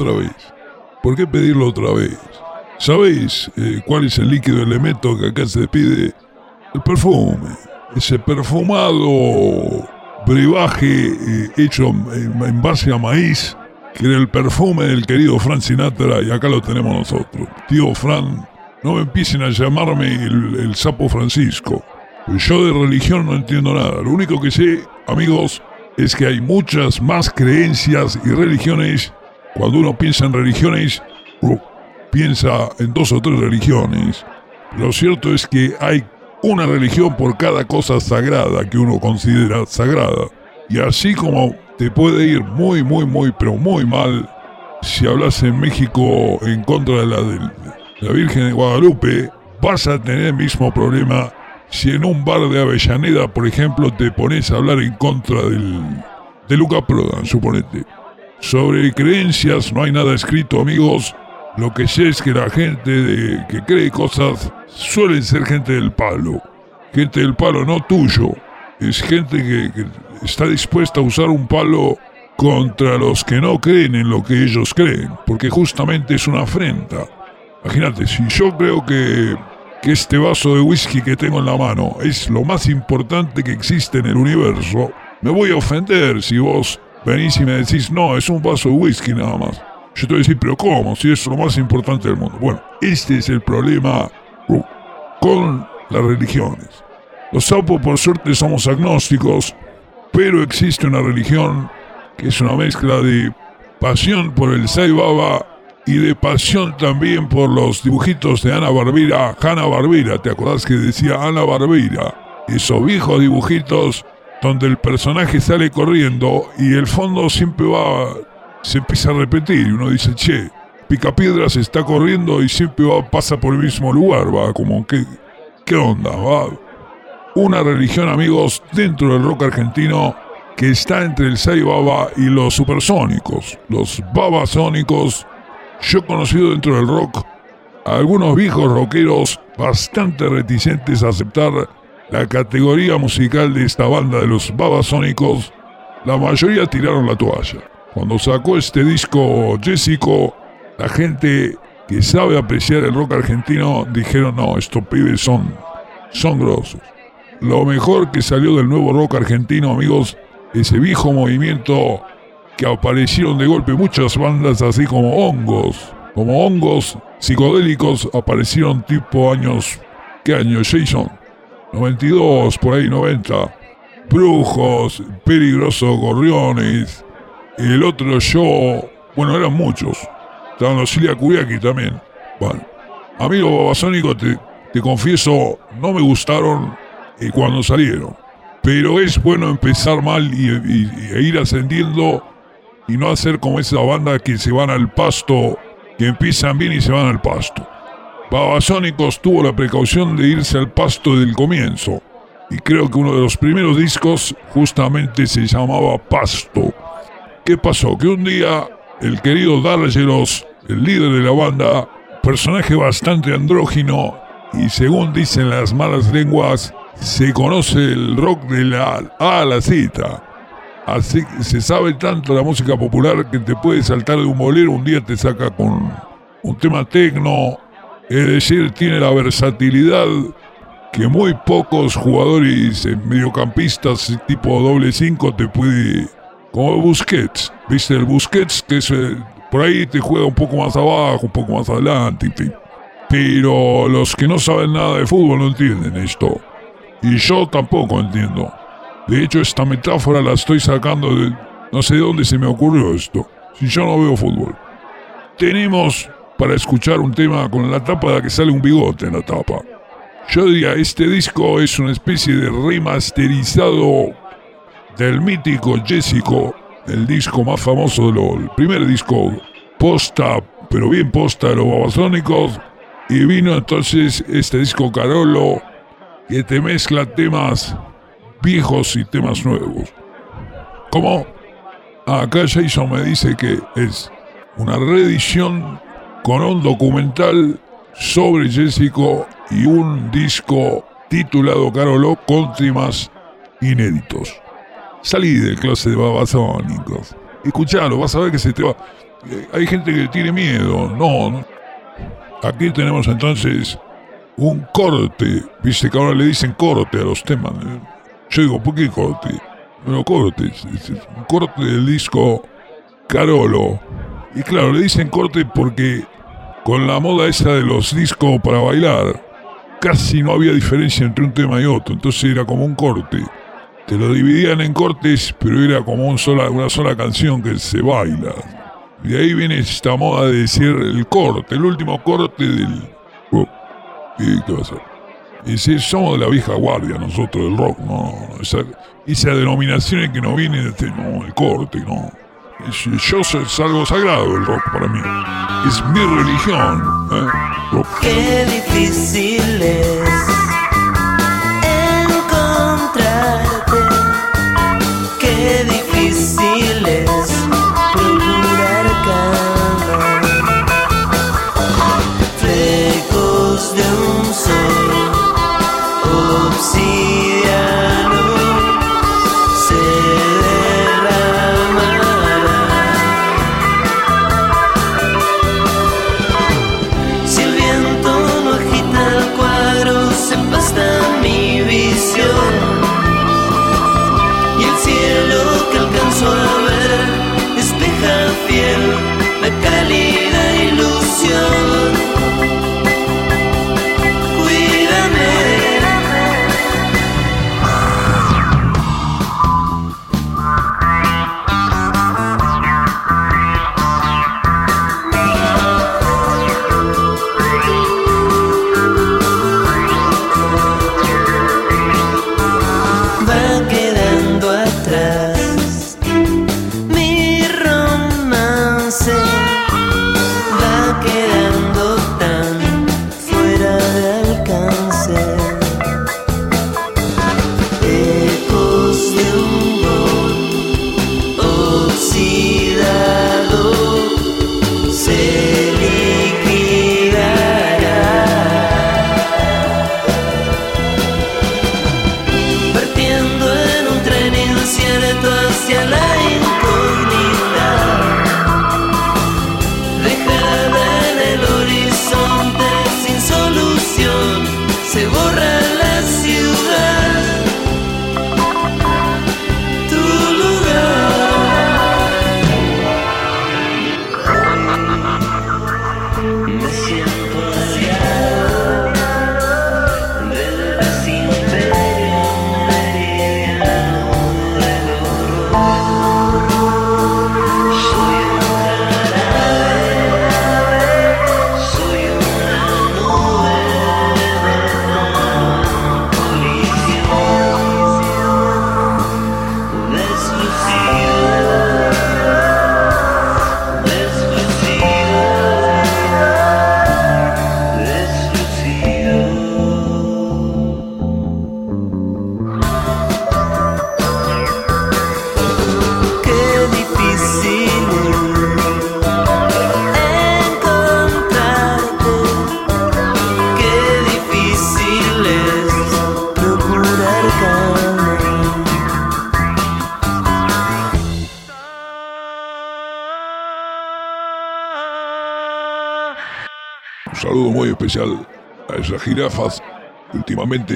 otra vez? ¿Por qué pedirlo otra vez? ¿Sabéis eh, cuál es el líquido elemento que acá se pide? El perfume. Ese perfumado brebaje eh, hecho en, base a maíz, que era el perfume del querido Frank Sinatra, y acá lo tenemos nosotros. Tío Fran, no me empiecen a llamarme el, el sapo Francisco. Yo de religión no entiendo nada. Lo único que sé, amigos, es que hay muchas más creencias y religiones. Cuando uno piensa en religiones, piensa en dos o tres religiones. Lo cierto es que hay una religión por cada cosa sagrada que uno considera sagrada. Y así como te puede ir muy, muy, muy, pero muy mal si hablas en México en contra de la, Virgen de Guadalupe, vas a tener el mismo problema si en un bar de Avellaneda, por ejemplo, te pones a hablar en contra del, de Luca Prodan, suponete. Sobre creencias no hay nada escrito, amigos. Lo que sé es que la gente que cree cosas suelen ser gente del palo. Gente del palo, no tuyo. Es gente que, que está dispuesta a usar un palo contra los que no creen en lo que ellos creen, porque justamente es una afrenta. Imagínate, si yo creo que, que este vaso de whisky que tengo en la mano es lo más importante que existe en el universo, me voy a ofender si vos venís y me decís, no, es un vaso de whisky nada más. Yo te voy a decir, pero ¿cómo? Si es lo más importante del mundo. Bueno, este es el problema uh, con las religiones. Los sapos, por suerte, somos agnósticos, pero existe una religión que es una mezcla de pasión por el Sai Baba y de pasión también por los dibujitos de Ana Barbera, Hanna Barbera, ¿te acordás que decía Ana Barbera? Esos viejos dibujitos donde el personaje sale corriendo y el fondo siempre va, se empieza a repetir y uno dice, che, Picapiedras está corriendo y siempre va, pasa por el mismo lugar, va, como que, ¿qué onda? Va? Una religión, amigos, dentro del rock argentino que está entre el Sai Baba y los supersónicos, los babasónicos. Yo he conocido dentro del rock a algunos viejos rockeros bastante reticentes a aceptar la categoría musical de esta banda de los babasónicos, la mayoría tiraron la toalla. Cuando sacó este disco Jessico, la gente que sabe apreciar el rock argentino dijeron, no, estos pibes son, son grosos. Lo mejor que salió del nuevo rock argentino, amigos, ese viejo movimiento que aparecieron de golpe muchas bandas así como hongos, como hongos psicodélicos aparecieron tipo años, ¿qué año, Jason? 92, por ahí 90. Brujos, Peligrosos Gorriones. El otro yo, bueno, eran muchos. Estaban los Cilia Kuriaki también. Bueno, amigo babasónico, te, te confieso, no me gustaron eh, cuando salieron. Pero es bueno empezar mal y, e ir ascendiendo y no hacer como esa banda que se van al pasto, que empiezan bien y se van al pasto. Babasónicos tuvo la precaución de irse al pasto del comienzo. Y creo que uno de los primeros discos justamente se llamaba Pasto. ¿Qué pasó? Que un día el querido Dargelos, el líder de la banda, personaje bastante andrógino y según dicen las malas lenguas, se conoce el rock de la A a la Z. Así que se sabe tanto la música popular que te puede saltar de un bolero, un día te saca con un tema tecno, es decir, tiene la versatilidad que muy pocos jugadores mediocampistas tipo doble 5 te puede... Como Busquets, ¿viste? El Busquets que es, eh, por ahí te juega un poco más abajo, un poco más adelante, en fin. Pero los que no saben nada de fútbol no entienden esto. Y yo tampoco entiendo. De hecho, esta metáfora la estoy sacando de... No sé de dónde se me ocurrió esto. Si yo no veo fútbol. Tenemos para escuchar un tema con la tapa de que sale un bigote en la tapa. Yo diría, este disco es una especie de remasterizado del mítico Jessico, el disco más famoso de primer disco posta, pero bien posta de los babasónicos. Y vino entonces este disco Carolo, que te mezcla temas viejos y temas nuevos. ¿Cómo? Acá Jason me dice que es una reedición con un documental sobre Jessico y un disco titulado Carolo con temas inéditos. Salí de clase de babasónicos. Escuchalo, vas a ver que se te va. Eh, hay gente que tiene miedo. No, no. Aquí tenemos entonces un corte. Viste que ahora le dicen corte a los temas. Yo digo, ¿por qué corte? Bueno, corte. un corte del disco Carolo. Y claro, le dicen corte porque con la moda esa de los discos para bailar, casi no había diferencia entre un tema y otro. Entonces era como un corte. Te lo dividían en cortes, pero era como un sola, una sola canción que se baila. Y de ahí viene esta moda de decir el corte, el último corte del... ¿Y qué va a ser? Y si somos de la vieja guardia nosotros del rock, no, esa, esa denominación en que nos viene de no, el corte, no. Yo es algo sagrado el rock para mí. Es mi religión. ¿eh? Qué difícil es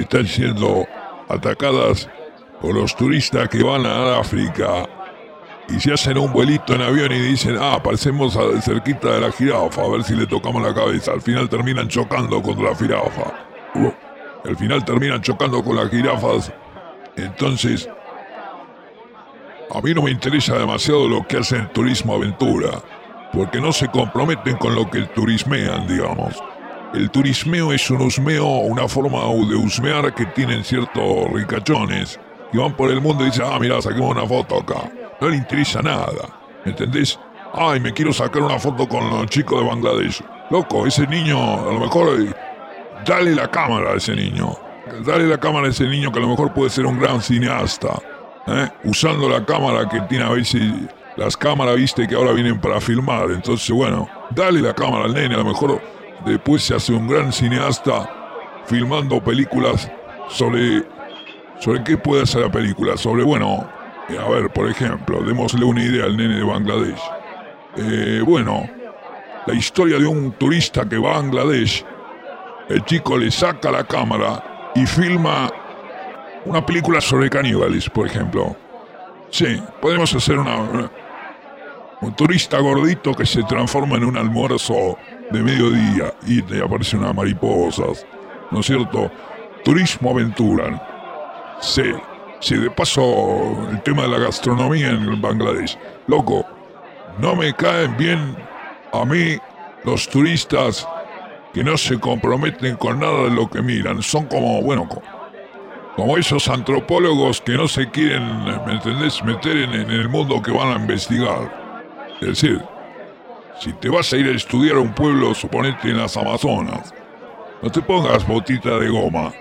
están siendo atacadas por los turistas que van a África y se hacen un vuelito en avión y dicen, ah, pasemos cerquita de la jirafa a ver si le tocamos la cabeza. Al final terminan chocando contra la jirafa. al final terminan chocando con las jirafas. Entonces, a mí no me interesa demasiado lo que hacen turismo aventura, porque no se comprometen con lo que turismean, digamos. El turismeo es un husmeo, una forma de husmear que tienen ciertos ricachones que van por el mundo y dicen, ah, mira, saquemos una foto acá. No le interesa nada, ¿entendés? Ay, me quiero sacar una foto con los chicos de Bangladesh. Loco, ese niño, a lo mejor, eh, dale la cámara a ese niño. Dale la cámara a ese niño que a lo mejor puede ser un gran cineasta. ¿eh? Usando la cámara que tiene a veces las cámaras, viste, que ahora vienen para filmar. Entonces, bueno, dale la cámara al nene, a lo mejor Después se hace un gran cineasta filmando películas sobre... ¿Sobre qué puede ser la película? Sobre, bueno, a ver, por ejemplo, démosle una idea al nene de Bangladesh. Eh, bueno, la historia de un turista que va a Bangladesh. El chico le saca la cámara y filma una película sobre caníbales, por ejemplo. Sí, podemos hacer una, un turista gordito que se transforma en un almuerzo de mediodía y te aparecen unas mariposas, ¿no es cierto? Turismo aventura. Sí, sí, de paso el tema de la gastronomía en Bangladesh. Loco, no me caen bien a mí los turistas que no se comprometen con nada de lo que miran. Son como, bueno, como esos antropólogos que no se quieren, ¿me entendés?, meter en, en el mundo que van a investigar. Es decir, si te vas a ir a estudiar a un pueblo, suponete en las Amazonas, no te pongas botita de goma.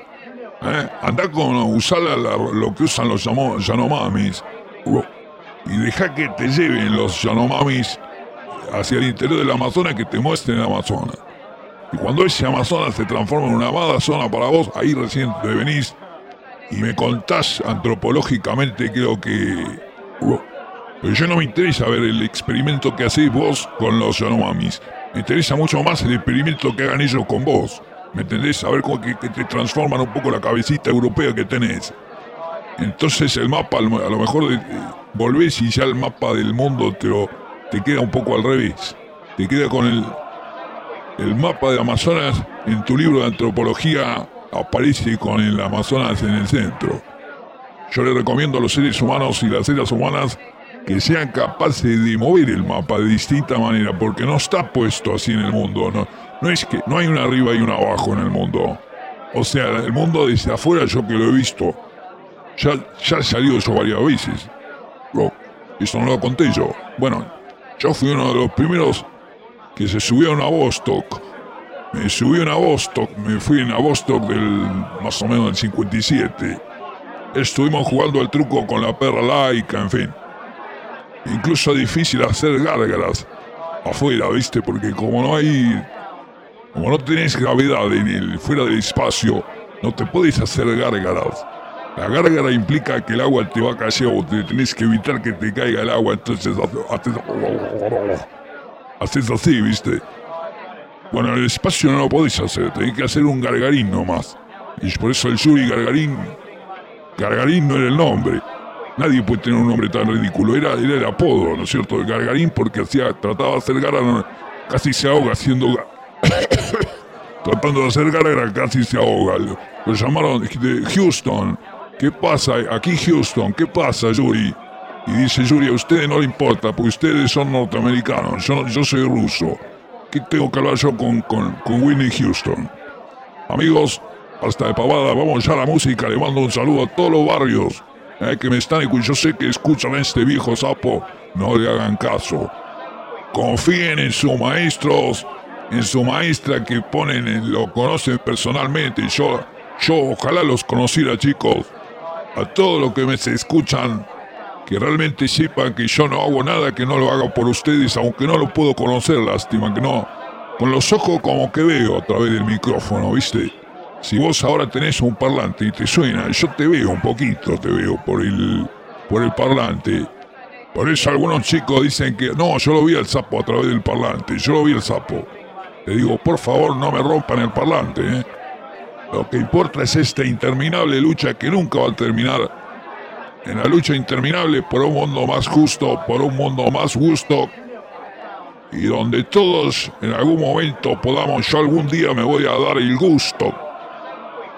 ¿eh? Anda con usar lo que usan los Yanomamis y deja que te lleven los Yanomamis hacia el interior del Amazonas que te muestren el Amazonas. Y cuando ese Amazonas se transforma en una amada zona para vos, ahí recién te venís y me contás antropológicamente, creo que. Yo no me interesa ver el experimento que hacéis vos con los Yanomamis. Me interesa mucho más el experimento que hagan ellos con vos. ¿Me entendés? A ver cómo que, te transforman un poco la cabecita europea que tenés. Entonces el mapa, a lo mejor eh, volvés y ya el mapa del mundo te, te queda un poco al revés. Te queda con el, el mapa de Amazonas en tu libro de antropología aparece con el Amazonas en el centro. Yo le recomiendo a los seres humanos y las seres humanas que sean capaces de mover el mapa de distinta manera, porque no está puesto así en el mundo. No, no es que no hay una arriba y una abajo en el mundo. O sea, el mundo desde afuera, yo que lo he visto, ya, ya he salido yo varias veces. Bro, eso no lo conté yo. Bueno, yo fui uno de los primeros que se subió a Vostok. Me subí a una Vostok, me fui en Vostok del más o menos del 57. Estuvimos jugando al truco con la perra laica, en fin incluso difícil hacer gárgaras afuera, ¿viste? Porque como no hay. Como no tenés gravedad en fuera del espacio, no te puedes hacer gárgaras. La gárgara implica que el agua te va a caer o te tenés que evitar que te caiga el agua, entonces haces, haces así, ¿viste? Bueno, en el espacio no lo podés hacer, tenés que hacer un gargarín nomás. Y por eso el Yuri Gargarín. Gargarín no era el nombre. Nadie puede tener un nombre tan ridículo. Era, era el apodo, ¿no es cierto? De Gargarín porque hacía, trataba de hacer garra, casi se ahoga haciendo... Tratando de hacer garra, casi se ahoga. Lo, llamaron de Houston. ¿Qué pasa? Aquí Houston. ¿Qué pasa, Yuri? Y dice Yuri, a ustedes no le importa, porque ustedes son norteamericanos. Yo, yo soy ruso. ¿Qué tengo que hablar yo con, con, con Winnie Houston? Amigos, hasta de pavada, vamos ya a la música. Le mando un saludo a todos los barrios eh, que me están y yo sé que escuchan a este viejo sapo, no le hagan caso. Confíen en sus maestros, en su maestra que ponen, lo conocen personalmente. Yo, yo ojalá los conociera, chicos. A todos los que me escuchan, que realmente sepan que yo no hago nada que no lo haga por ustedes, aunque no lo puedo conocer, lástima que no. Con los ojos como que veo a través del micrófono, ¿viste? Si vos ahora tenés un parlante y te suena, yo te veo un poquito, te veo por el, por el parlante. Por eso algunos chicos dicen que no, yo lo vi al sapo a través del parlante, yo lo vi al sapo. Le digo, por favor, no me rompan el parlante. ¿eh? Lo que importa es esta interminable lucha que nunca va a terminar. En la lucha interminable por un mundo más justo, por un mundo más justo, y donde todos en algún momento podamos, yo algún día me voy a dar el gusto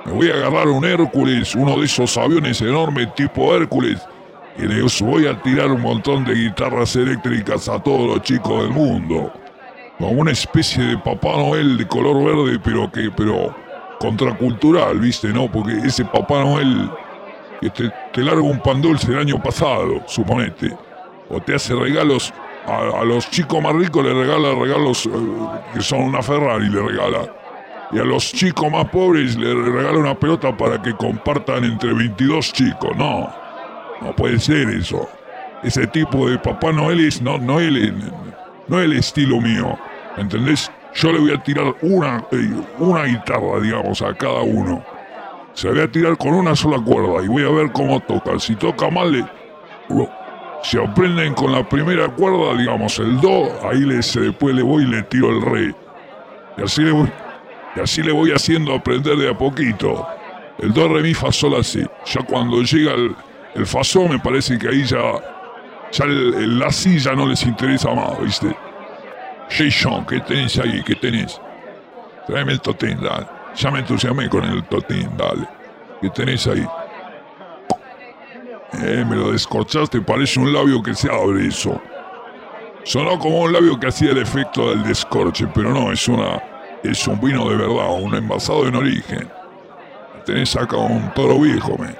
me voy a agarrar un Hércules, uno de esos aviones enormes tipo Hércules, y les voy a tirar un montón de guitarras eléctricas a todos los chicos del mundo. Como una especie de Papá Noel de color verde, pero que, pero contracultural, ¿viste? ¿No? Porque ese Papá Noel que te, te larga un pan dulce el año pasado, suponete. O te hace regalos a, los chicos más ricos, le regala regalos eh, que son una Ferrari, le regala y a los chicos más pobres les regala una pelota para que compartan entre 22 chicos. No, no puede ser eso. Ese tipo de Papá Noel es, no, no, el, no el estilo mío. ¿Entendés? Yo le voy a tirar una, eh, una guitarra, digamos, a cada uno. Se voy a tirar con una sola cuerda y voy a ver cómo toca. Si toca mal, le, Si aprenden con la primera cuerda, digamos el do, ahí les, después le voy y le tiro el re. Y así le voy, y así le voy haciendo aprender de a poquito. El do, re, mi, fa, sol, así. Ya cuando llega el, el fa, me parece que ahí ya, ya la, si ya no les interesa más, ¿viste? Jason, ¿qué tenés ahí? ¿Qué tenés? Tráeme el totín, dale. Ya me entusiasmé con el totín, dale. ¿Qué tenés ahí? Eh, me lo descorchaste, parece un labio que se abre eso. Sonó como un labio que hacía el efecto del descorche, pero no, es una. Es un vino de verdad, un envasado en origen. Tenés acá un toro viejo, me.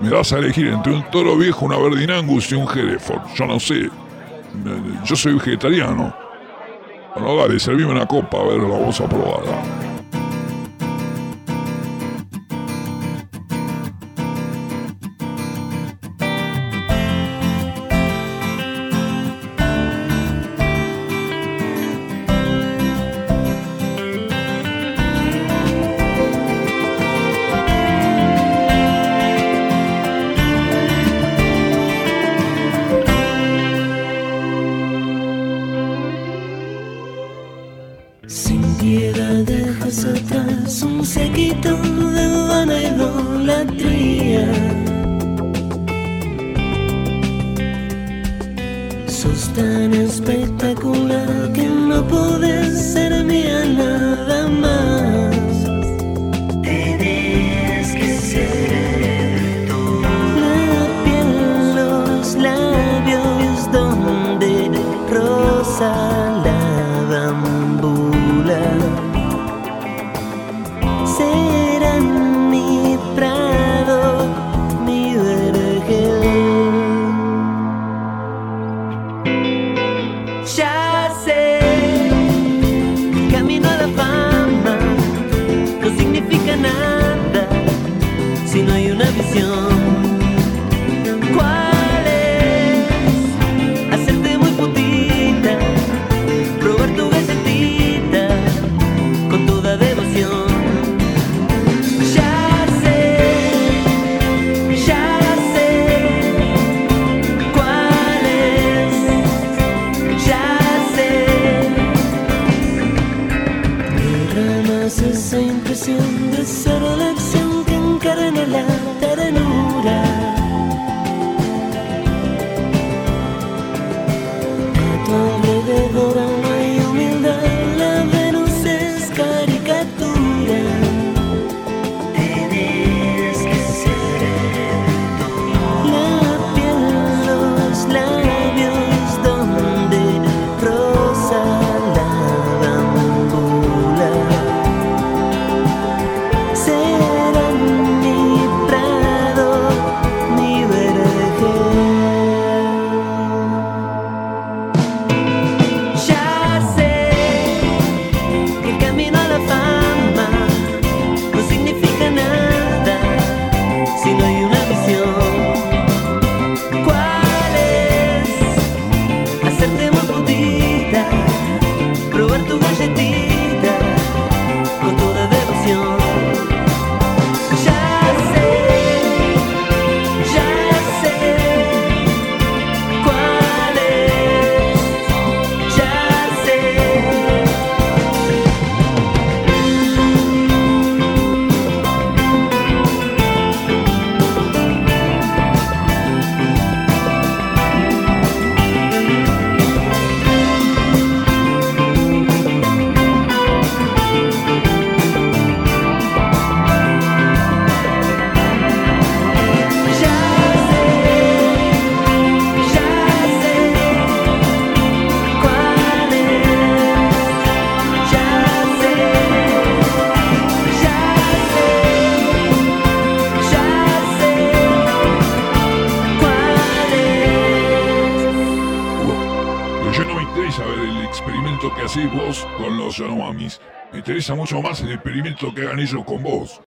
Me vas a elegir entre un toro viejo, una Verdinangus y un Hereford. Yo no sé. Yo soy vegetariano. Bueno, dale, servime una copa, a ver, la vamos a probar. ¿no? Mucho más el experimento que hagan ellos con vos.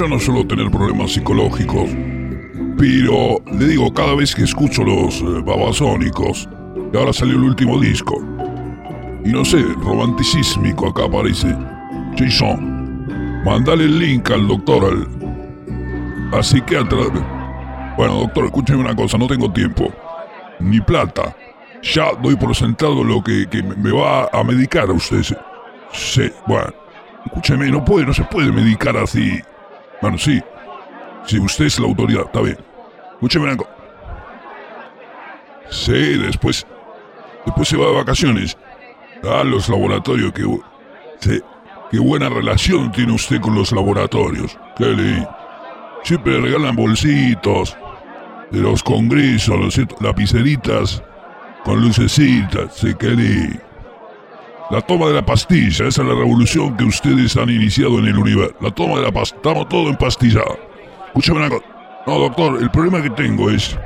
Yo no suelo tener problemas psicológicos, pero le digo, cada vez que escucho los eh, babasónicos, y ahora salió el último disco, y no sé, romanticismico acá aparece, Jason, mandale el link al doctor, al, psiquiatra. Bueno, doctor, escúcheme una cosa, no tengo tiempo, ni plata. Ya doy por sentado lo que, que me- va a medicar a usted. sí. Bueno. Escúcheme, no no se puede medicar así. Bueno, sí. Si usted es la autoridad, está bien. Escúcheme cosa. Sí, después. Después se va de vacaciones. A los laboratorios, bu- Sí. Qué buena relación tiene usted con los laboratorios. Qué lindo. Siempre le regalan bolsitos. De los congresos, ¿no es cierto? Lapiceritas. Con lucecitas. Sí, qué. La toma de la pastilla, esa es la revolución que ustedes han iniciado en el universo. La toma de la pastilla, estamos todo empastillado. Escúchame una cosa. No, doctor, el problema que tengo es...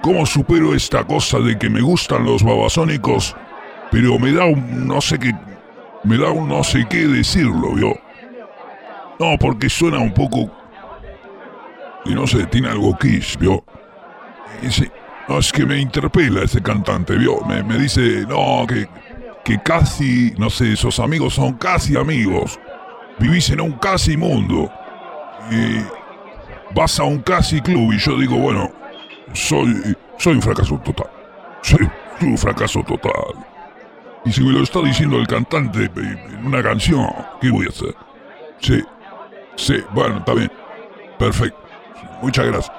¿Cómo supero esta cosa de que me gustan los babasónicos, pero me da un no sé qué... Me da un no sé qué decirlo, ¿vio? No, porque suena un poco... Y no sé, tiene algo kiss, ¿vio? Sí, no, es que me interpela ese cantante, ¿vio? Me, me dice, no, que que casi, no sé, esos amigos son casi amigos. Vivís en un casi mundo. Y vas a un casi club y yo digo, bueno, soy, soy un fracaso total. Soy, soy un fracaso total. Y si me lo está diciendo el cantante en una canción, ¿qué voy a hacer? Sí, sí, bueno, está bien. Perfecto. Muchas gracias.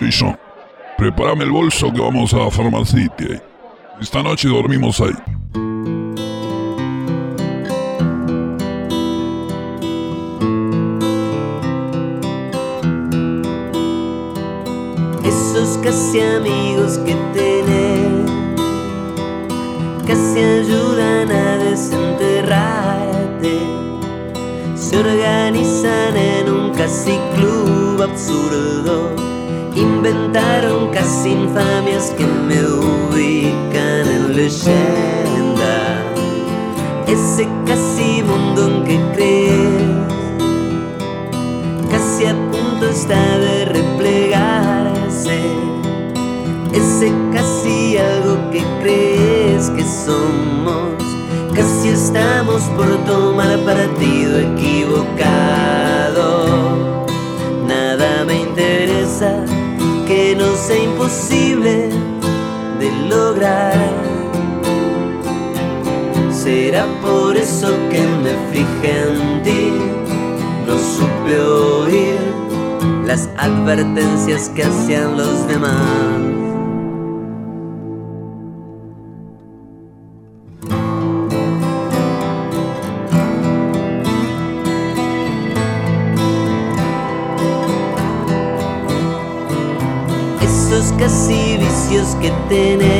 Jason, prepárame el bolso que vamos a Farmacity. Esta noche dormimos ahí. Casi amigos que tenés, casi ayudan a desenterrarte, se organizan en un casi club absurdo, inventaron casi infamias que me ubican en leyenda, ese casi mundo en que crees casi a punto está de Ese casi algo que crees que somos, casi estamos por tomar partido equivocado. Nada me interesa que no sea imposible de lograr. Será por eso que me fijé en ti no supe oír las advertencias que hacían los demás. Que tenés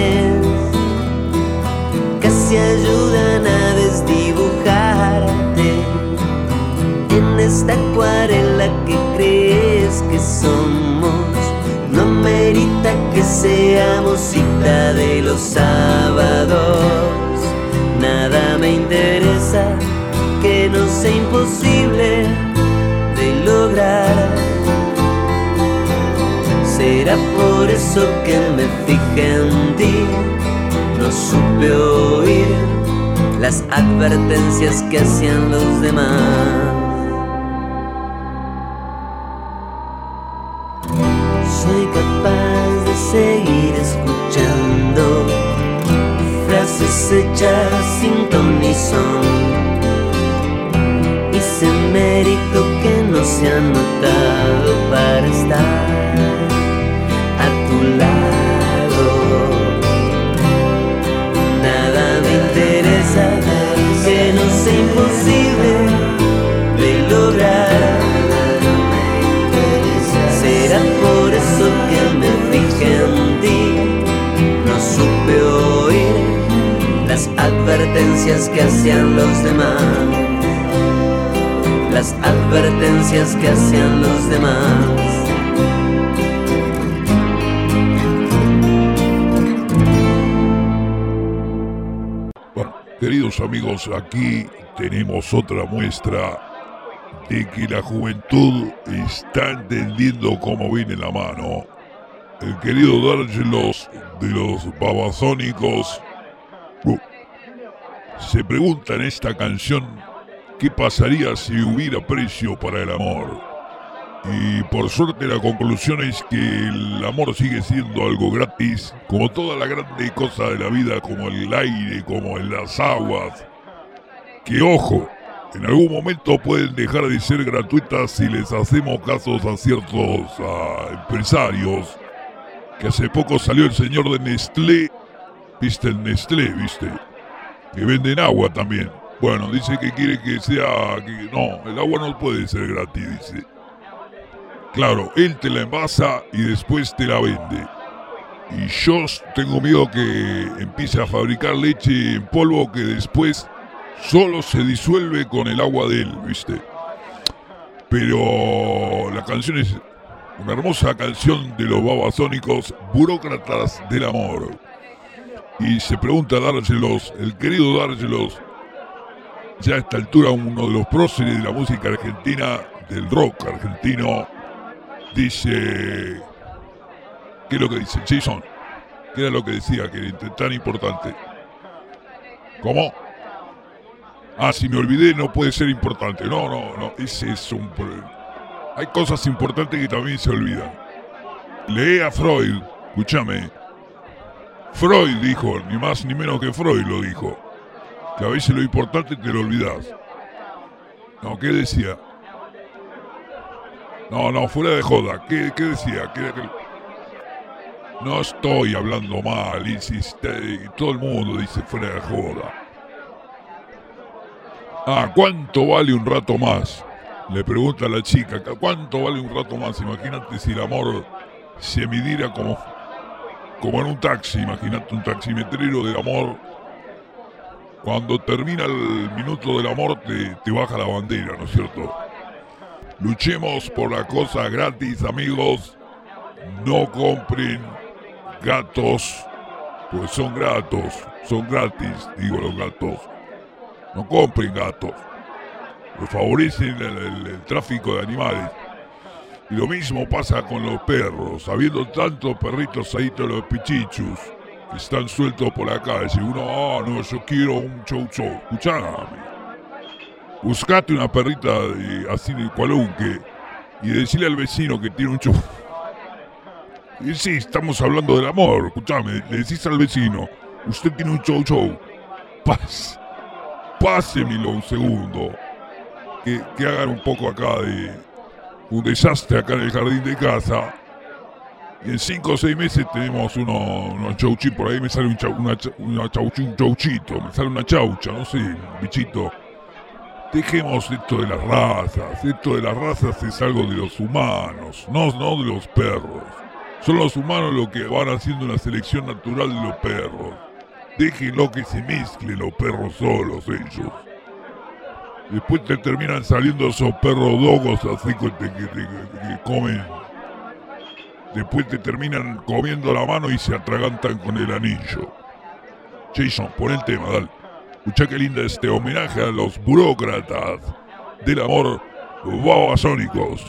eso que me fijé en ti. No supe oír las advertencias que hacían los demás. Soy capaz de seguir escuchando frases hechas sin ton ni son. Hice mérito que no se ha que hacían los demás. Las advertencias que hacían los demás. Bueno, queridos amigos, aquí tenemos otra muestra de que la juventud está entendiendo cómo viene la mano. El querido D'Argelos de los babasónicos se pregunta en esta canción qué pasaría si hubiera precio para el amor. Y por suerte la conclusión es que el amor sigue siendo algo gratis, como toda la grande cosa de la vida, como el aire, como en las aguas. Que ojo, en algún momento pueden dejar de ser gratuitas si les hacemos casos a ciertos empresarios. Que hace poco salió el señor de Nestlé, viste el Nestlé, viste, que venden agua también. Bueno, dice que quiere que sea, no, el agua no puede ser gratis, dice. Claro, él te la envasa y después te la vende. Y yo tengo miedo que empiece a fabricar leche en polvo que después solo se disuelve con el agua de él, ¿viste? Pero la canción es una hermosa canción de los babasónicos, burócratas del amor. Y se pregunta Dárgelos, el querido Dárgelos, ya a esta altura uno de los próceres de la música argentina, del rock argentino, dice... ¿Qué es lo que dice? Jason, ¿qué era lo que decía que era tan importante? ¿Cómo? Ah, si me olvidé no puede ser importante. No, no, no, ese es un problema. Hay cosas importantes que también se olvidan. Lee a Freud, escúchame. Freud dijo, ni más ni menos que Freud lo dijo, que a veces lo importante te lo olvidas. No, ¿qué decía? No, no, fuera de joda. ¿Qué, decía? ¿Qué- qué- No estoy hablando mal, insiste. Todo el mundo dice fuera de joda. Ah, ¿cuánto vale un rato más? Le pregunta la chica, ¿cuánto vale un rato más? Imagínate si el amor se midiera como, como en un taxi, imagínate un taximetrero del amor. Cuando termina el minuto del amor te, te baja la bandera, ¿no es cierto? Luchemos por la cosa gratis, amigos. No compren gatos, pues son gratos, son gratis, digo los gatos. No compren gatos. Favorecen el, tráfico de animales. Y lo mismo pasa con los perros. Habiendo tantos perritos ahí, todos los pichichus, que están sueltos por la calle. Uno, ah, no, yo quiero un chow chow. Escuchame. Buscate una perrita así de cualunque y decirle al vecino que tiene un chow. Y sí, estamos hablando del amor. Escuchame, le decís al vecino, usted tiene un chow chow. Paz, pásemelo un segundo que, hagan un poco acá de un desastre acá en el jardín de casa. Y en cinco o seis meses tenemos unos uno chauchitos, por ahí me sale un, una, una un chauchito, me sale una chaucha, no sé, bichito. Dejemos esto de las razas, esto de las razas es algo de los humanos, no, no de los perros. Son los humanos los que van haciendo una selección natural de los perros. Déjenlo que se mezclen los perros solos ellos. Después te terminan saliendo esos perros dogos así que, que, comen. Después te terminan comiendo la mano y se atragantan con el anillo. Jason, pon el tema, dale. Escucha qué linda este homenaje a los burócratas del amor babasónicos.